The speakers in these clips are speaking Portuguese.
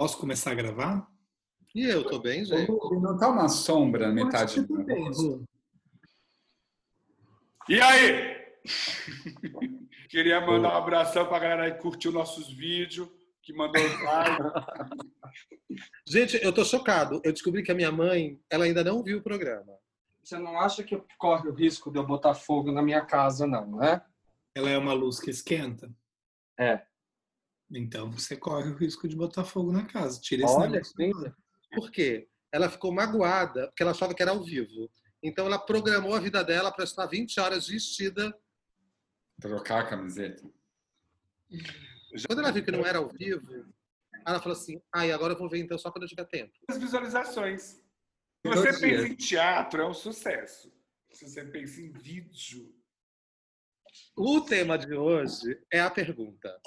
Posso começar a gravar? E eu tô bem, gente. Não tá uma sombra na metade do. E aí? Queria mandar um abração pra galera que curtiu nossos vídeos, que mandou like. Gente, eu tô chocado. Eu descobri que a minha mãe, ela ainda não viu o programa. Você não acha que corre o risco de eu botar fogo na minha casa, não, né? Ela é uma luz que esquenta. É. Então você corre o risco de botar fogo na casa. Tira esse Olha, negócio. Por quê? Ela ficou magoada porque ela achava que era ao vivo. Então ela programou a vida dela para estar 20 horas vestida. Trocar a camiseta. Quando ela viu que não era ao vivo, ela falou assim: "Ah, e agora eu vou ver então só quando eu tiver tempo". As visualizações. Se Dois você pensa dias. em teatro, é um sucesso. Se você pensa em vídeo, O tema de hoje é a pergunta: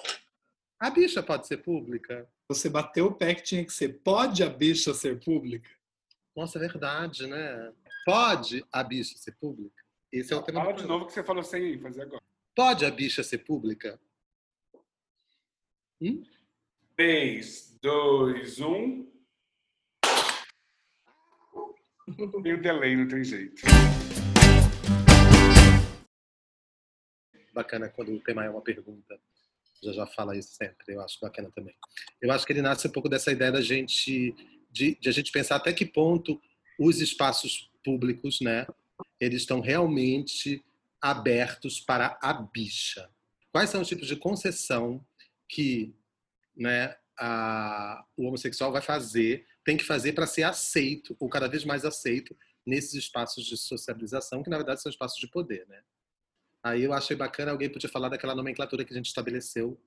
A bicha pode ser pública? Você bateu o pé que tinha que ser. Pode a bicha ser pública? Nossa, é verdade, né? Pode a bicha ser pública? Esse é o tema fala de novo que você falou sem fazer agora. Pode a bicha ser pública? 3, 2, 1. Tem o delay, não tem jeito. Bacana quando o tema é uma pergunta. Já já fala isso sempre, eu acho bacana também. Eu acho que ele nasce um pouco dessa ideia da gente de, de a gente pensar até que ponto os espaços públicos, né, eles estão realmente abertos para a bicha. Quais são os tipos de concessão que, né, a, o homossexual vai fazer, tem que fazer para ser aceito ou cada vez mais aceito nesses espaços de sociabilização, que na verdade são espaços de poder, né? Aí eu achei bacana alguém podia falar daquela nomenclatura que a gente estabeleceu,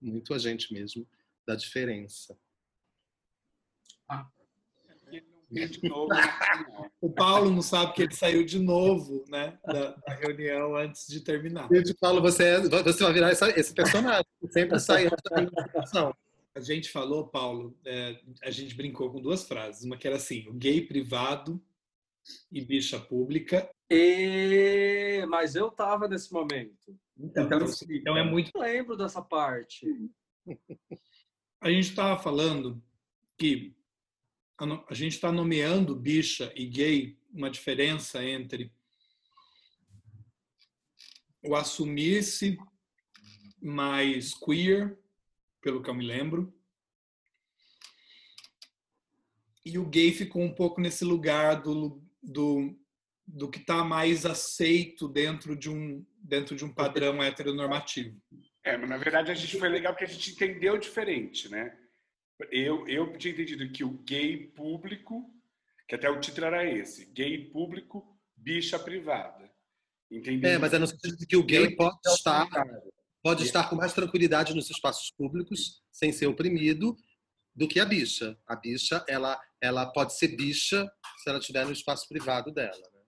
muito a gente mesmo, da diferença. De novo, não. O Paulo não sabe que ele saiu de novo né, da, da reunião antes de terminar. Gente, Paulo, você, é- você vai virar essa- esse personagem, que sempre sai antes da. A gente falou, Paulo, é, a gente brincou com duas frases. Uma que era assim: o gay privado e bicha pública. E... Mas eu tava nesse momento. Então, então é muito. Não lembro dessa parte. A gente estava falando que a gente está nomeando bicha e gay uma diferença entre o assumir-se mais queer, pelo que eu me lembro, e o gay ficou um pouco nesse lugar do, do, do que está mais aceito dentro de um dentro de um padrão heteronormativo. É, mas na verdade a gente foi legal porque a gente entendeu diferente, né? Eu, eu tinha entendido que o gay público, que até o título era esse, gay público, bicha privada. Entendi. É, mas é no sentido de que o gay pode estar, pode estar com mais tranquilidade nos espaços públicos, sem ser oprimido, do que a bicha. A bicha, ela, ela pode ser bicha se ela estiver no espaço privado dela. Né?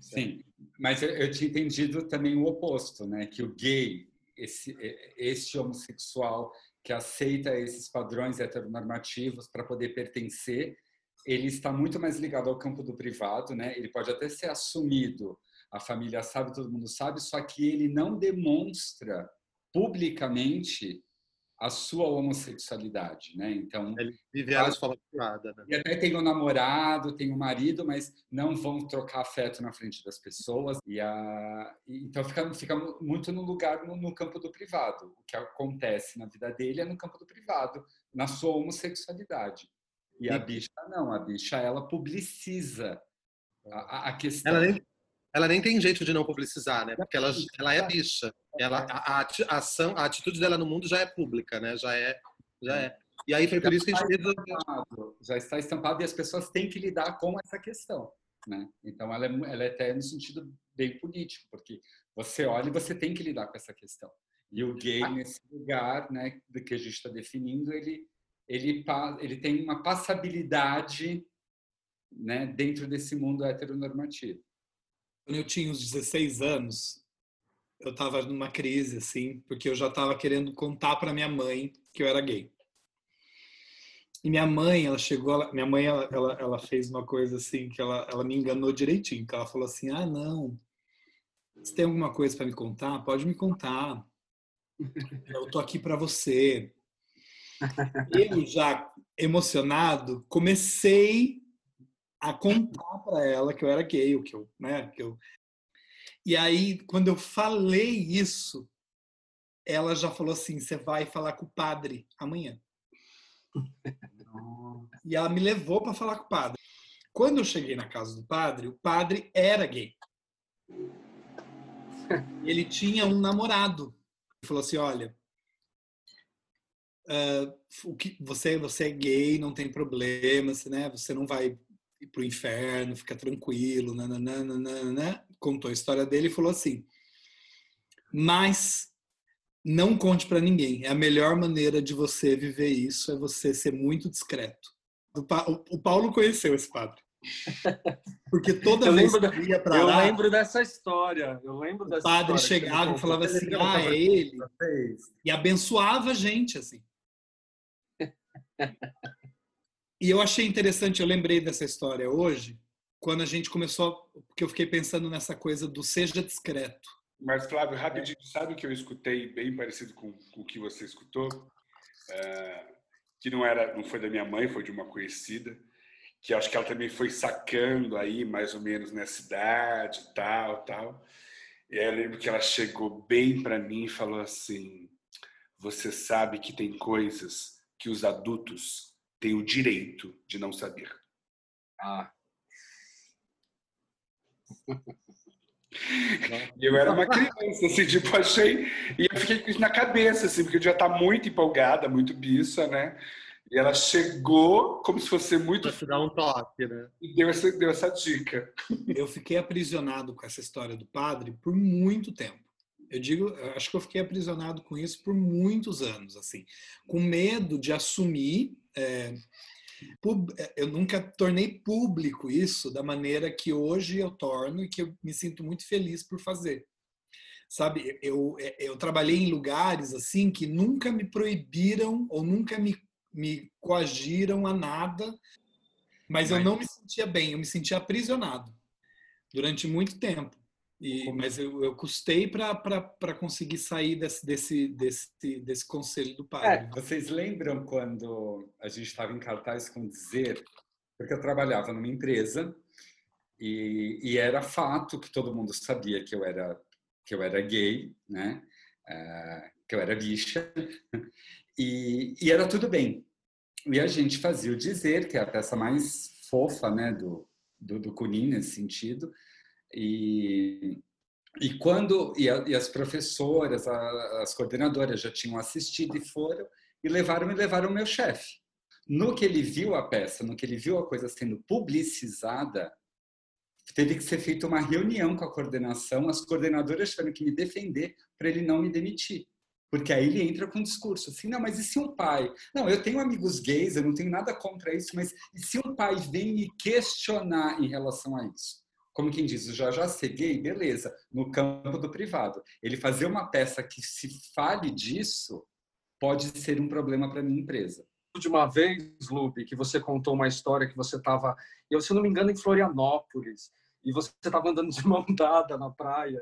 Sim, mas eu, eu tinha entendido também o oposto, né? Que o gay, esse, este homossexual que aceita esses padrões heteronormativos para poder pertencer, ele está muito mais ligado ao campo do privado, né? Ele pode até ser assumido, a família sabe, todo mundo sabe, só que ele não demonstra publicamente a sua homossexualidade, né? Então, Ele vive ela de forma privada. Né? e até tem o namorado, tem o marido, mas não vão trocar afeto na frente das pessoas. E a... então fica, fica muito no lugar, no, no campo do privado. O que acontece na vida dele é no campo do privado, na sua homossexualidade. E a E- bicha não, a bicha ela publiciza a, a- a questão. Ela nem, ela nem tem jeito de não publicizar, né? Porque ela, ela é bicha. Ela, a, a a ação, a atitude dela no mundo já é pública, né? Já é, já é. E aí foi por isso que a gente estampado, já está estampado e as pessoas têm que lidar com essa questão, né? Então ela é, ela é até no sentido bem político, porque você olha e você tem que lidar com essa questão. E o gay nesse lugar, né, do que a gente está definindo, ele ele ele tem uma passabilidade, né, dentro desse mundo heteronormativo. Quando eu tinha uns 16 anos, eu estava numa crise, assim, porque eu já estava querendo contar para minha mãe que eu era gay. E minha mãe, ela chegou, ela- minha mãe, ela, ela, ela fez uma coisa assim, que ela, ela me enganou direitinho, que ela falou assim, ah, não, você tem alguma coisa para me contar? Pode me contar. Eu tô aqui para você. eu já emocionado comecei a contar para ela que eu era gay, que eu, né, que eu E aí quando eu falei isso, ela já falou assim: "Você vai falar com o padre amanhã". e ela me levou para falar com o padre. Quando eu cheguei na casa do padre, o padre era gay. Ele tinha um namorado. Ele falou assim: olha, uh, o que, você, você é gay, não tem problema, né? você não vai ir para o inferno, fica tranquilo. Nananana. Contou a história dele e falou assim: mas não conte para ninguém. É a melhor maneira de você viver isso é você ser muito discreto. O Paulo conheceu esse padre. Porque toda eu vez lembro, que ia pra eu lá, lembro dessa história. Eu lembro o padre chegava e falava assim: ah, é ele. E abençoava a gente, assim. E eu achei interessante, eu lembrei dessa história hoje, quando a gente começou, porque eu fiquei pensando nessa coisa do seja discreto. Mas, Flávio, rapidinho, sabe o que eu escutei bem parecido com, com o que você escutou? É, que não era, não foi da minha mãe, foi de uma conhecida, que acho que ela também foi sacando aí, mais ou menos, nessa idade, tal, tal. E aí eu lembro que ela chegou bem para mim e falou assim: Você sabe que tem coisas que os adultos têm o direito de não saber. Ah, E eu era uma criança, assim, tipo, achei. E eu fiquei com isso na cabeça, assim, porque eu já tá muito empolgada, muito bicha, né? E ela chegou como se fosse muito. Pra te dar um toque, né? E deu essa, deu essa dica. Eu fiquei aprisionado com essa história do padre por muito tempo. Eu digo, eu acho que eu fiquei aprisionado com isso por muitos anos, assim, com medo de assumir. É, pub- eu nunca tornei público isso da maneira que hoje eu torno e que eu me sinto muito feliz por fazer. Sabe, eu, eu trabalhei em lugares assim que nunca me proibiram ou nunca me, me coagiram a nada, mas eu não me sentia bem, eu me sentia aprisionado durante muito tempo. E, mas eu, eu custei para conseguir sair desse, desse, desse, desse conselho do padre. Vocês lembram quando a gente estava em cartaz com dizer, porque eu trabalhava numa empresa e, e era fato que todo mundo sabia que eu era que eu era gay, né? Ah, que eu era bicha e, e era tudo bem. E a gente fazia o dizer, que é a peça mais fofa, né, do do, do Cunin nesse sentido. E e quando e, a- e as professoras, a- as coordenadoras já tinham assistido e foram e levaram e levaram o meu chefe. No que ele viu a peça, no que ele viu a coisa sendo publicizada, teve que ser feita uma reunião com a coordenação. As coordenadoras tiveram que me defender para ele não me demitir. Porque aí ele entra com um discurso assim, não, mas e se um pai? Não, eu tenho amigos gays, eu não tenho nada contra isso, mas e se um pai vem me questionar em relação a isso? Como quem diz, já já gay, beleza, no campo do privado. Ele fazer uma peça que se fale disso pode ser um problema para minha empresa. de uma vez, Lupe, que você contou uma história que você estava, eu se não me engano, em Florianópolis, e você estava andando de mão dada na praia,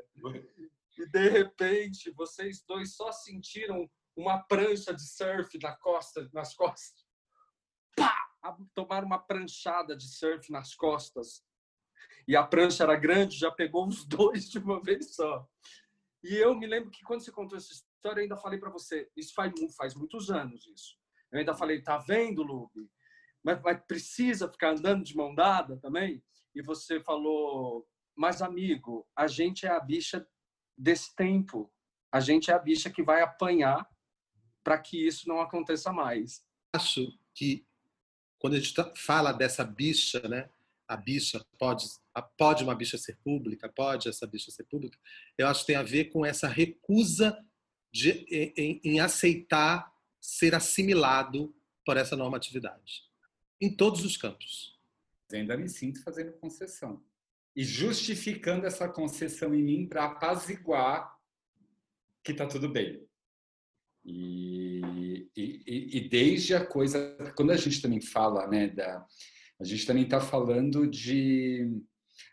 e de repente vocês dois só sentiram uma prancha de surf na costa, nas costas. Pá! Tomaram uma pranchada de surf nas costas. E a prancha era grande, já pegou os dois de uma vez só. E eu me lembro que quando você contou essa história, eu ainda falei para você, isso faz, faz muitos anos isso. Eu ainda falei, tá vendo, Lube? Mas, mas precisa ficar andando de mão dada também? E você falou, mas amigo, a gente é a bicha desse tempo. A gente é a bicha que vai apanhar para que isso não aconteça mais. acho que quando a gente fala dessa bicha, né? A bicha pode, a- pode uma bicha ser pública, pode essa bicha ser pública. Eu acho que tem a ver com essa recusa de, em, em- aceitar ser assimilado por essa normatividade em todos os campos. Ainda me sinto fazendo concessão. E justificando essa concessão em mim para apaziguar que tá tudo bem. E- e- e desde a coisa, quando a gente também fala, né, da, a gente também está falando de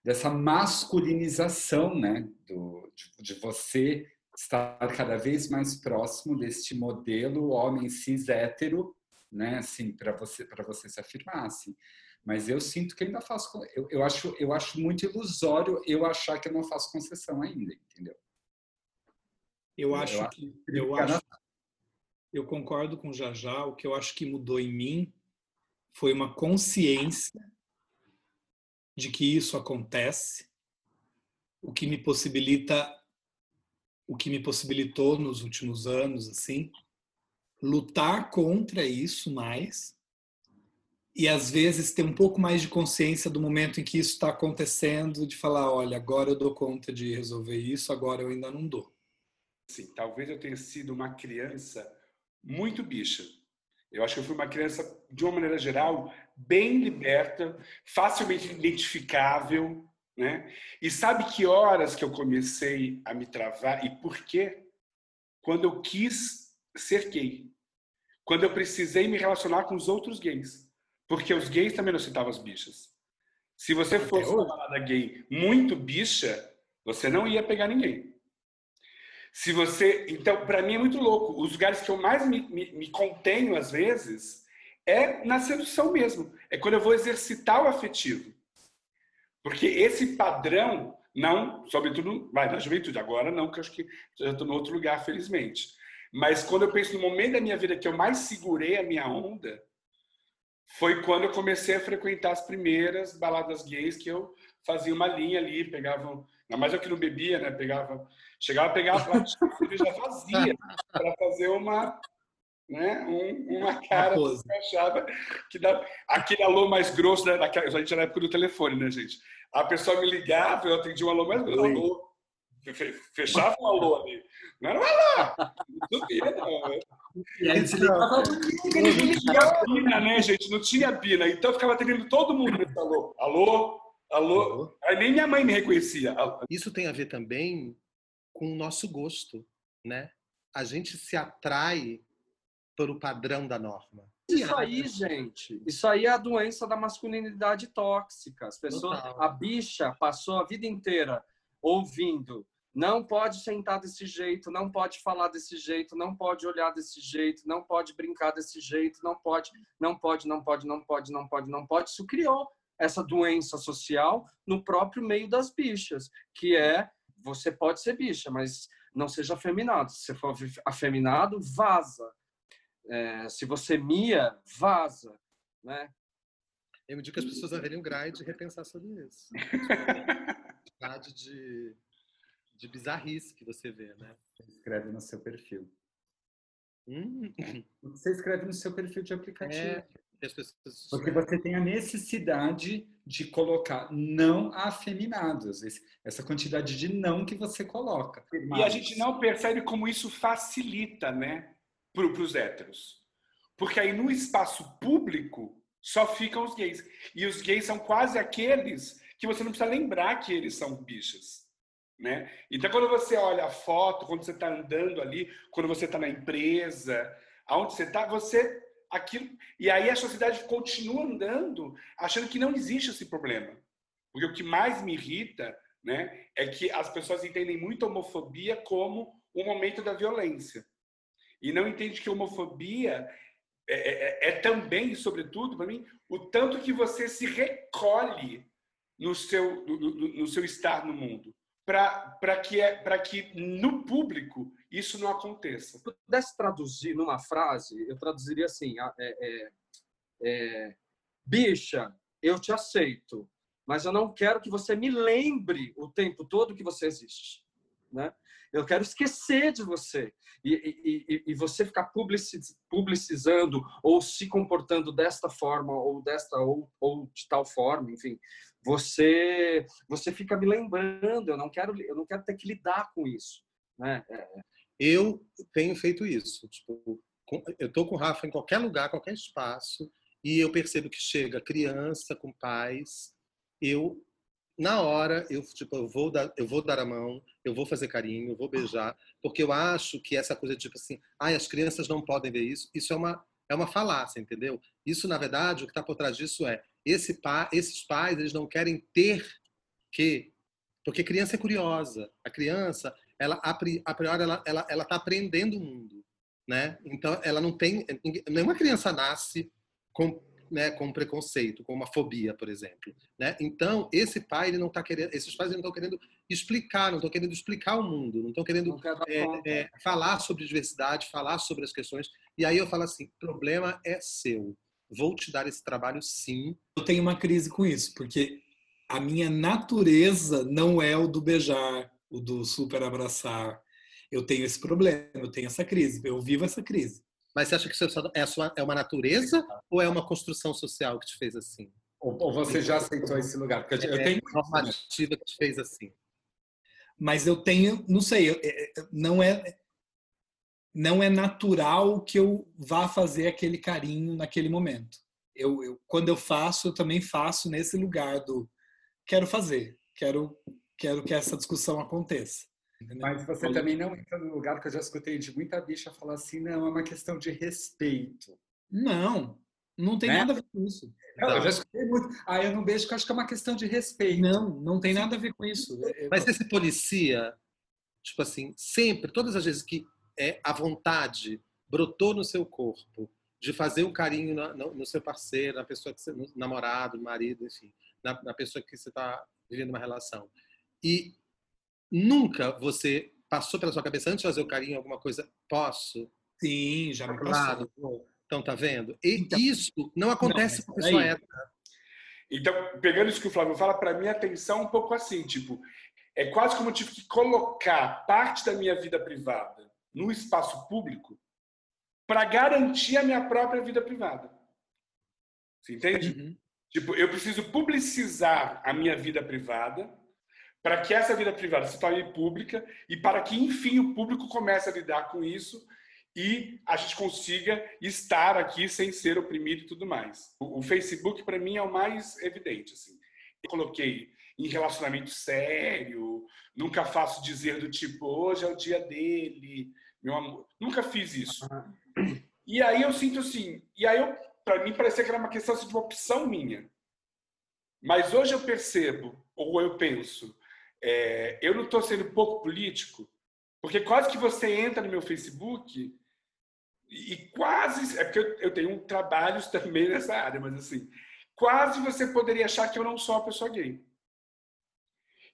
dessa masculinização, né, do, de, de você estar cada vez mais próximo deste modelo homem cis hétero, né? Assim, para você para você se afirmar, assim. Mas eu sinto que ainda faço, eu, eu acho eu acho muito ilusório eu achar que eu não faço concessão ainda, entendeu? Eu acho eu que eu acho eu concordo com o Jajá, o que eu acho que mudou em mim foi uma consciência de que isso acontece, o que me possibilita o que me possibilitou nos últimos anos assim, lutar contra isso mais e às vezes ter um pouco mais de consciência do momento em que isso está acontecendo, de falar, olha, agora eu dou conta de resolver isso, agora eu ainda não dou. Sim, talvez eu tenha sido uma criança muito bicha. Eu acho que eu fui uma criança, de uma maneira geral, bem liberta, facilmente identificável, né? E sabe que horas que eu comecei a me travar e por quê? Quando eu quis ser gay. Quando eu precisei me relacionar com os outros gays. Porque os gays também não citavam as bichas. Se você fosse uma balada gay muito bicha, você não ia pegar ninguém. Se você, então, para mim é muito louco. Os lugares que eu mais me, me, me contenho às vezes é na sedução mesmo. É quando eu vou exercitar o afetivo. Porque esse padrão, não, sobretudo, vai na juventude, agora não, que eu acho que já estou em outro lugar, felizmente. Mas quando eu penso no momento da minha vida que eu mais segurei a minha onda, foi quando eu comecei a frequentar as primeiras baladas gays que eu fazia uma linha ali, pegava, ainda mais eu que não bebia, né? Pegava, chegava a pegar a já fazia para fazer uma né? Um, uma cara achava que dá aquele alô mais grosso, né? Daquela, a gente era na época do telefone, né, gente? A pessoa me ligava, eu atendia um alô mais grosso, alô. Fechava um alô ali. Não era um alô! Não subia, não. Né? E aí você ligava, não tinha bina, né, gente? Não tinha bina. Então eu ficava atendendo todo mundo nesse alô. Alô, alô. Aí nem minha mãe me reconhecia. Isso tem a ver também com o nosso gosto, né? A gente se atrai pelo padrão da norma. Isso aí, gente, isso aí é a doença da masculinidade tóxica. As pessoas, Total. a bicha passou a vida inteira ouvindo não pode sentar desse jeito, não pode falar desse jeito, não pode olhar desse jeito, não pode brincar desse jeito, não pode, não pode, não pode, não pode, não pode, não pode. Isso criou essa doença social no próprio meio das bichas, que é você pode ser bicha, mas não seja afeminado. Se você for afeminado, vaza. É, se você mia, vaza, né? Eu me digo que as pessoas deveriam grade e repensar sobre isso. de, de bizarrice que você vê, né? Você escreve no seu perfil. Hum. Você escreve no seu perfil de aplicativo. É, pessoas... Porque você tem a necessidade de colocar não afeminados, essa quantidade de não que você coloca. E a gente não percebe como isso facilita, né? para os héteros. Porque aí no espaço público só ficam os gays. E os gays são quase aqueles que você não precisa lembrar que eles são bichas. Né? Então, quando você olha a foto, quando você está andando ali, quando você está na empresa, aonde você está, você. Aquilo E aí a sociedade continua andando achando que não existe esse problema. Porque o que mais me irrita né, é que as pessoas entendem muito a homofobia como o momento da violência e não entende que homofobia é, é, é, é também, sobretudo, para mim, o tanto que você se recolhe no seu, no, no seu estar no mundo, para que, é, que no público isso não aconteça. Se pudesse traduzir numa frase, eu traduziria assim: é, é, é, bicha, eu te aceito, mas eu não quero que você me lembre o tempo todo que você existe. Né? Eu quero esquecer de você. E, e, e você ficar publicizando ou se comportando desta forma ou desta ou, ou de tal forma, enfim, você você fica me lembrando. Eu não quero eu não quero ter que lidar com isso, né? É. Eu tenho feito isso. Tipo, eu tô com o Rafa em qualquer lugar, qualquer espaço, e eu percebo que chega criança com pais, eu na hora eu tipo eu vou dar eu vou dar a mão eu vou fazer carinho eu vou beijar porque eu acho que essa coisa de tipo assim ai as crianças não podem ver isso isso é uma é uma falácia entendeu isso na verdade o que está por trás disso é esse pa, esses pais eles não querem ter que porque criança é curiosa a criança ela a priori ela ela ela está aprendendo o mundo, né? Então ela não tem nenhuma criança nasce com né, com preconceito, com uma fobia, por exemplo. Né? Então, esse pai, ele não está querendo, esses pais não estão querendo explicar, não estão querendo explicar o mundo, não estão querendo não é, é, falar sobre diversidade, falar sobre as questões. E aí eu falo assim: o problema é seu. Vou te dar esse trabalho, sim. Eu tenho uma crise com isso, porque a minha natureza não é o do beijar, o do super abraçar. Eu tenho esse problema, eu tenho essa crise, eu vivo essa crise. Mas você acha que isso é, sua, é uma natureza ou é uma construção social que te fez assim? Ou, ou você já aceitou esse lugar? Porque eu, é tenho uma normativa que te fez assim. Mas eu tenho, não sei, é, é, não é não é natural que eu vá fazer aquele carinho naquele momento. Eu, eu, quando eu faço, eu também faço nesse lugar do quero fazer, quero quero que essa discussão aconteça. Entendeu? Mas você também não entra no lugar que eu já escutei de muita bicha falar assim, não, é uma questão de respeito. Não, não tem né? nada a ver com isso. Não, eu já escutei muito. Ah, eu não beijo porque eu acho que é uma questão de respeito. Não, não tem nada a ver com isso. Mas esse policia, tipo assim, sempre, todas as vezes que é a vontade brotou no seu corpo de fazer um carinho no, no seu parceiro, na pessoa que você, no namorado, no marido, enfim, na, na pessoa que você está vivendo uma relação. E nunca você passou pela sua cabeça antes de fazer o carinho alguma coisa, posso? Sim, já me passou. Então, tá vendo? E então, isso não acontece não, com pessoa aí. hétero. Então, pegando isso que o Flávio fala, para mim, atenção um pouco assim, tipo, é quase como eu tive que colocar parte da minha vida privada no espaço público para garantir a minha própria vida privada. Você entende? Uhum. Tipo, eu preciso publicizar a minha vida privada para que essa vida privada se torne pública e para que, enfim, o público comece a lidar com isso e a gente consiga estar aqui sem ser oprimido e tudo mais. O, Facebook, para mim, é o mais evidente. Assim. Eu coloquei em relacionamento sério, nunca faço dizer do tipo, hoje é o dia dele, meu amor. Nunca fiz isso. E aí eu sinto assim, e aí para mim parecia que era uma questão assim, de uma opção minha. Mas hoje eu percebo, ou eu penso, é, eu não estou sendo pouco político, porque quase que você entra no meu Facebook e quase. É porque eu, eu tenho trabalhos também nessa área, mas assim, quase você poderia achar que eu não sou uma pessoa gay.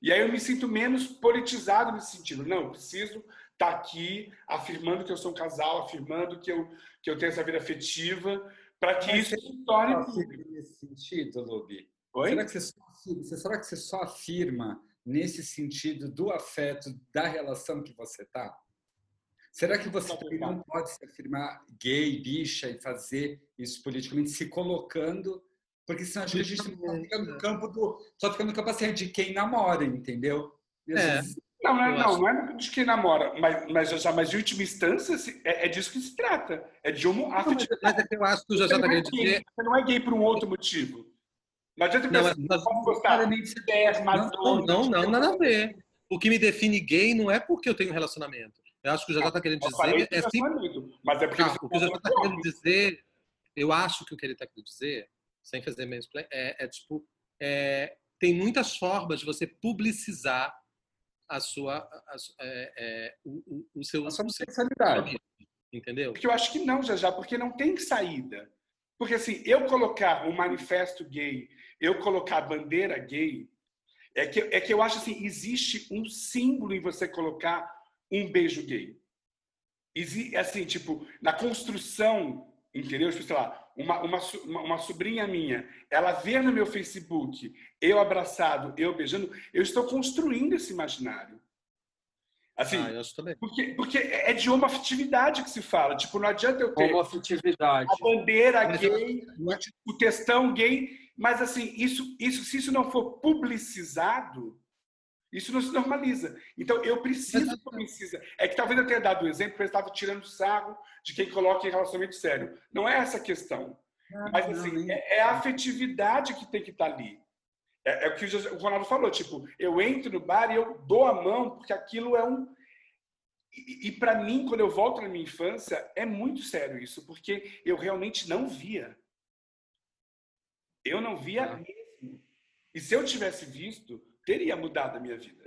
E aí eu me sinto menos politizado nesse sentido. Não, preciso estar tá aqui afirmando que eu sou um casal, afirmando que eu, que eu tenho essa vida afetiva, para que Mas isso se torne público. Nesse sentido, Lubi? Será que, você só, será que você só afirma nesse sentido do afeto, da relação que você está? Será que você também não pode se afirmar gay, bicha e fazer isso politicamente, se colocando? Porque senão acho que a gente só fica no campo do. Só fica no campo assim, de quem namora, entendeu? É. Não, não, não, não é de quem namora, mas, mas, já, mas de última instância é, é disso que se trata. É de homoafetividade. Mas é que eu acho que o José está querendo dizer. Você não é gay por um outro motivo. Não adianta não, pensar, mas, mas, gostar de não, não, não, nada a ver. O que me define gay não é porque eu tenho relacionamento. Eu acho que o José está querendo dizer. É sim... Mas é porque. Ah, o que o está querendo dizer. Eu acho que o que ele está querendo dizer, sem fazer mansplay, é, é tipo. É, tem muitas formas de você publicizar a sua. A, é, é, o, o, seu. A sua sexualidade. Entendeu? Porque eu acho que não, já já, porque não tem saída. Porque assim, eu colocar um manifesto gay eu colocar a bandeira gay, é que, é que eu acho assim, existe um símbolo em você colocar um beijo gay. Exi, assim, tipo, na construção, entendeu? Tipo, sei lá, uma, uma, uma sobrinha minha, ela vê no meu Facebook eu abraçado, eu beijando, eu estou construindo esse imaginário. Assim, ah, eu também. Porque, porque é de uma afetividade que se fala. Tipo, não adianta eu ter afetividade. a bandeira gay, o textão gay, mas assim, isso, isso, se isso não for publicizado, isso não se normaliza. Então, eu preciso publicizar. É que talvez eu tenha dado o um exemplo, porque eu estava tirando sarro de quem coloca em relacionamento sério. Não é essa a questão. Não, mas assim, não, é, é, a afetividade que tem que estar tá ali. É, é o que o Ronaldo falou, tipo, eu entro no bar e eu dou a mão, porque aquilo é um. E, e para mim, quando eu volto na minha infância, é muito sério isso, porque eu realmente não via. Eu não via ah. mesmo. E se eu tivesse visto, teria mudado a minha vida.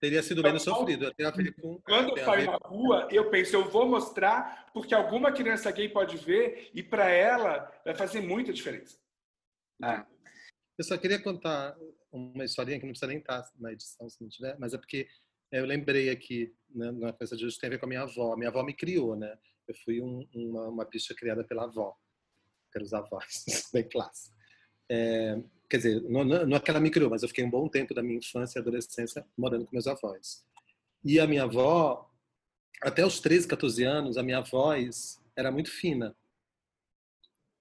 Teria sido menos sofrido. Com, Quando eu ver na rua, eu penso, eu vou mostrar porque alguma criança gay pode ver e para ela vai fazer muita diferença. É. Eu só queria contar uma historinha que não precisa nem estar na edição, se não tiver, mas é porque eu lembrei aqui, né, numa coisa de hoje, tem a ver com a minha avó. Minha avó me criou, né? Eu fui um, uma, uma bicha criada pela avó. Quero usar voz, bem clássico. É, quer dizer, não, não, não é que ela me criou, mas eu fiquei um bom tempo da minha infância e adolescência morando com meus avós. E a minha avó, até os 13, 14 anos, a minha voz era muito fina.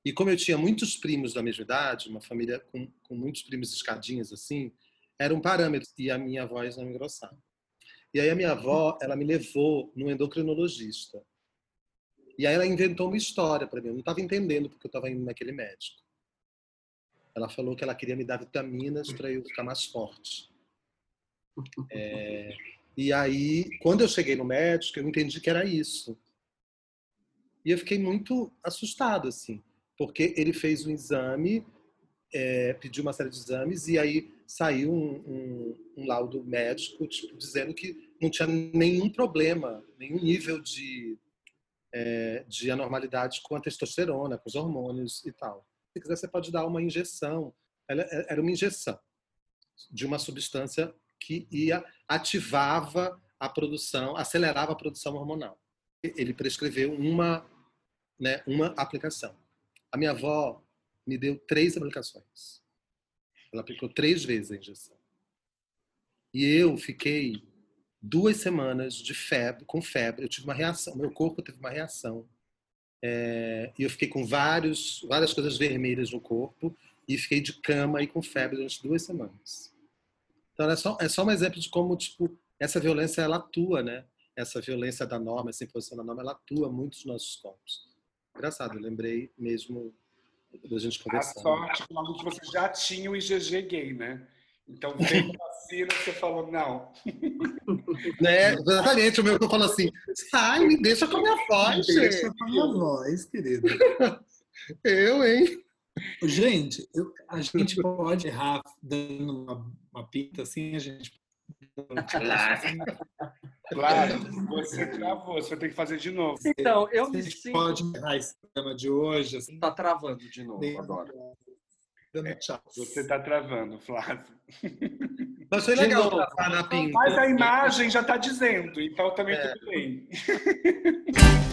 E como eu tinha muitos primos da mesma idade, uma família com, com muitos primos escadinhas assim, era um parâmetro e a minha voz não engrossava. E aí a minha avó, ela me levou no endocrinologista. E aí ela inventou uma história para mim. Eu não estava entendendo porque eu estava indo naquele médico. Ela falou que ela queria me dar vitaminas para eu ficar mais forte. É, e aí, quando eu cheguei no médico, eu entendi que era isso. E eu fiquei muito assustado, assim, porque ele fez um exame, é, pediu uma série de exames, e aí saiu um, um, um laudo médico tipo, dizendo que não tinha nenhum problema, nenhum nível de, é, de anormalidade com a testosterona, com os hormônios e tal. Se quiser, você pode dar uma injeção. Ela, era uma injeção de uma substância que ia ativava a produção, acelerava a produção hormonal. Ele prescreveu uma, né, uma aplicação. A minha avó me deu três aplicações. Ela aplicou três vezes a injeção. E eu fiquei duas semanas de febre, com febre. Eu tive uma reação, meu corpo teve uma reação. É, e eu fiquei com vários, várias coisas vermelhas no corpo e fiquei de cama e com febre durante duas semanas. Então é só, é só um exemplo de como tipo essa violência ela atua, né? Essa violência da norma, essa imposição da norma, ela atua muito nos nossos corpos. Engraçado, eu lembrei mesmo da gente A conversando. sorte Malu, que você já tinha o IgG gay, né? Então, veio a vacina, você falou, não. Né? Exatamente, o meu que eu falo assim, sai, me deixa com a minha voz, Deixa gente. com a minha voz, querido. Eu, hein? Gente, eu- a gente pode errar dando uma, uma pinta assim, a gente. Claro, você travou, você vai ter que fazer de novo. Então, eu A me gente sinto... pode errar esse tema de hoje, assim, Tá travando de novo agora. Dando tchau. Você está travando, Flávio. Mas foi legal novo. tratar na pinta. Mas a imagem já está dizendo, então também É. tudo bem.